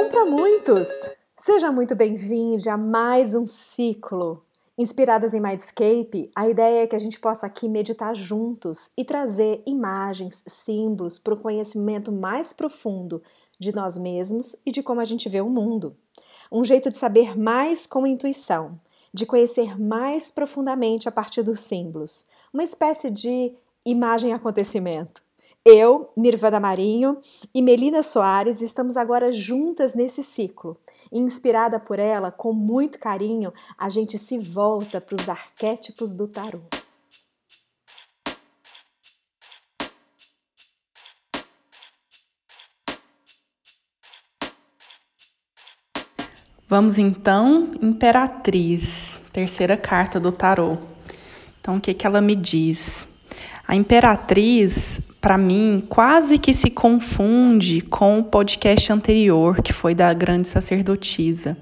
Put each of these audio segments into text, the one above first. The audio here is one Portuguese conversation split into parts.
Um para muitos! Seja muito bem-vindo a mais um ciclo. Inspiradas em Mindscape, a ideia é que a gente possa aqui meditar juntos e trazer imagens, símbolos para o conhecimento mais profundo de nós mesmos e de como a gente vê o mundo. Um jeito de saber mais com intuição, de conhecer mais profundamente a partir dos símbolos, uma espécie de imagem-acontecimento. Eu, Nirvana Marinho e Melina Soares estamos agora juntas nesse ciclo. Inspirada por ela, com muito carinho, a gente se volta para os arquétipos do tarô. Vamos então, Imperatriz, terceira carta do tarô. Então, o que, que ela me diz? A Imperatriz para mim, quase que se confunde com o podcast anterior, que foi da grande sacerdotisa.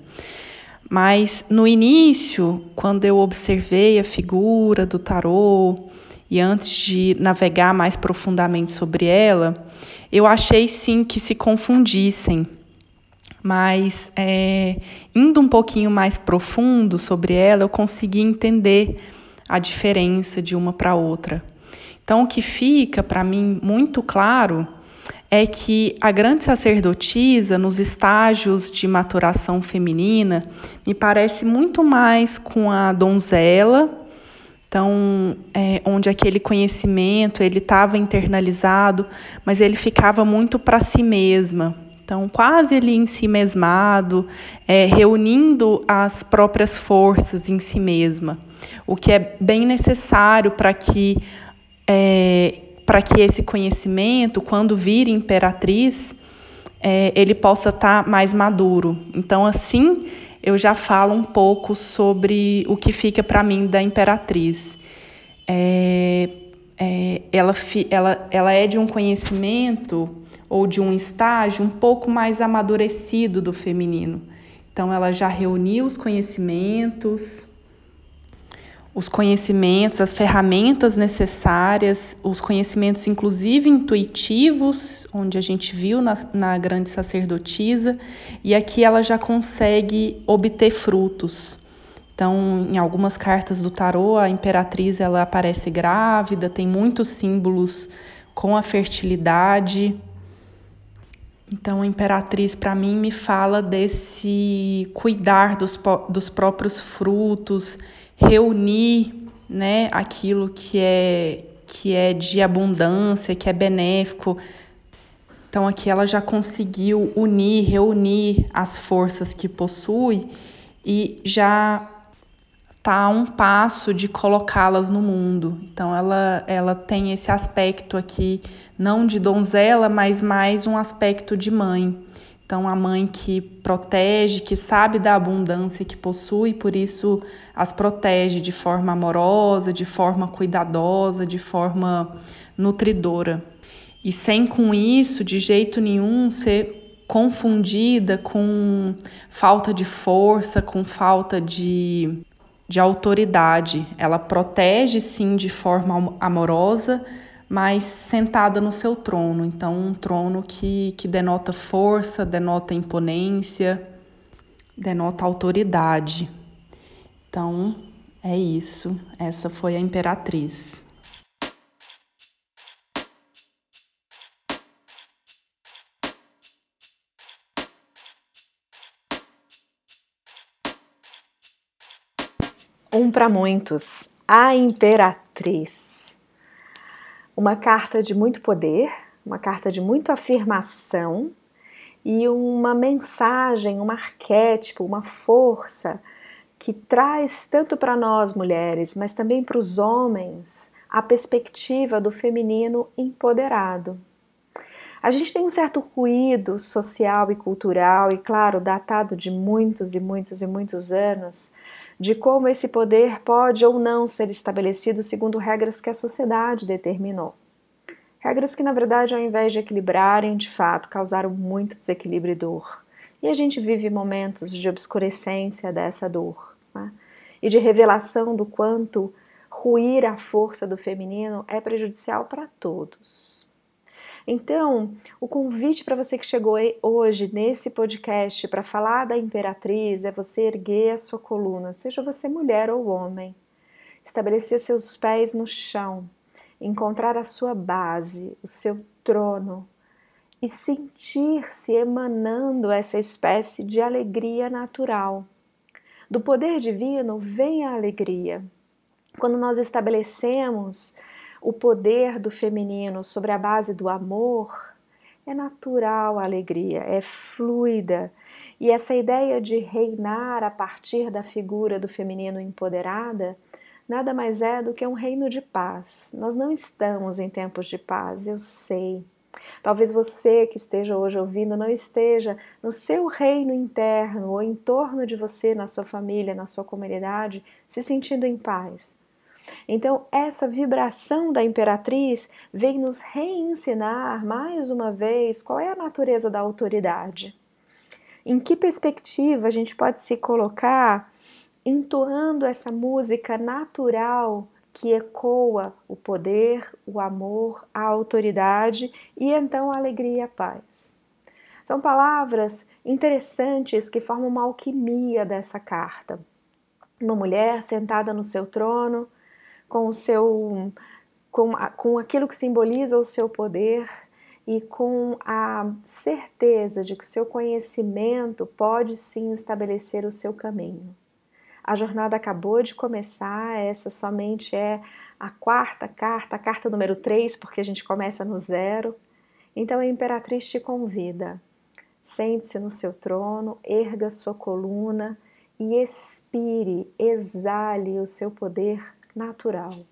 Mas no início, quando eu observei a figura do tarô e antes de navegar mais profundamente sobre ela, eu achei sim que se confundissem. Mas é, indo um pouquinho mais profundo sobre ela, eu consegui entender a diferença de uma para outra. Então, o que fica para mim muito claro é que a grande sacerdotisa, nos estágios de maturação feminina, me parece muito mais com a donzela, então, é, onde aquele conhecimento ele estava internalizado, mas ele ficava muito para si mesma. Então, quase ele em si mesmado, é, reunindo as próprias forças em si mesma, o que é bem necessário para que é, para que esse conhecimento, quando vir imperatriz, é, ele possa estar tá mais maduro. Então, assim, eu já falo um pouco sobre o que fica para mim da imperatriz. É, é, ela, ela, ela é de um conhecimento ou de um estágio um pouco mais amadurecido do feminino. Então, ela já reuniu os conhecimentos, os conhecimentos, as ferramentas necessárias, os conhecimentos, inclusive intuitivos, onde a gente viu na, na grande sacerdotisa, e aqui ela já consegue obter frutos. Então, em algumas cartas do tarô, a imperatriz ela aparece grávida, tem muitos símbolos com a fertilidade. Então, a imperatriz, para mim, me fala desse cuidar dos, dos próprios frutos reunir né, aquilo que é, que é de abundância, que é benéfico. Então, aqui ela já conseguiu unir, reunir as forças que possui e já está a um passo de colocá-las no mundo. Então, ela, ela tem esse aspecto aqui, não de donzela, mas mais um aspecto de mãe. Então, a mãe que protege, que sabe da abundância que possui, por isso as protege de forma amorosa, de forma cuidadosa, de forma nutridora. E sem com isso, de jeito nenhum, ser confundida com falta de força, com falta de, de autoridade. Ela protege, sim, de forma amorosa, mas sentada no seu trono. Então, um trono que, que denota força, denota imponência, denota autoridade. Então, é isso. Essa foi a imperatriz. Um para muitos, a imperatriz uma carta de muito poder, uma carta de muito afirmação e uma mensagem, um arquétipo, uma força que traz tanto para nós mulheres, mas também para os homens, a perspectiva do feminino empoderado. A gente tem um certo ruído social e cultural, e claro, datado de muitos e muitos e muitos anos, de como esse poder pode ou não ser estabelecido segundo regras que a sociedade determinou. Regras que, na verdade, ao invés de equilibrarem, de fato, causaram muito desequilíbrio e dor. E a gente vive momentos de obscurecência dessa dor né? e de revelação do quanto ruir a força do feminino é prejudicial para todos. Então, o convite para você que chegou hoje nesse podcast para falar da imperatriz é você erguer a sua coluna, seja você mulher ou homem, estabelecer seus pés no chão, encontrar a sua base, o seu trono e sentir-se emanando essa espécie de alegria natural. Do poder divino vem a alegria. Quando nós estabelecemos o poder do feminino sobre a base do amor, é natural a alegria, é fluida. E essa ideia de reinar a partir da figura do feminino empoderada nada mais é do que um reino de paz. Nós não estamos em tempos de paz, eu sei. Talvez você que esteja hoje ouvindo não esteja no seu reino interno ou em torno de você, na sua família, na sua comunidade, se sentindo em paz. Então, essa vibração da imperatriz vem nos reensinar mais uma vez qual é a natureza da autoridade. Em que perspectiva a gente pode se colocar entoando essa música natural que ecoa o poder, o amor, a autoridade e então a alegria e a paz. São palavras interessantes que formam uma alquimia dessa carta. Uma mulher sentada no seu trono, com o seu com, com aquilo que simboliza o seu poder e com a certeza de que o seu conhecimento pode sim estabelecer o seu caminho. A jornada acabou de começar, essa somente é a quarta carta, a carta número 3, porque a gente começa no zero. Então a imperatriz te convida. Sente-se no seu trono, erga sua coluna e expire, exale o seu poder natural.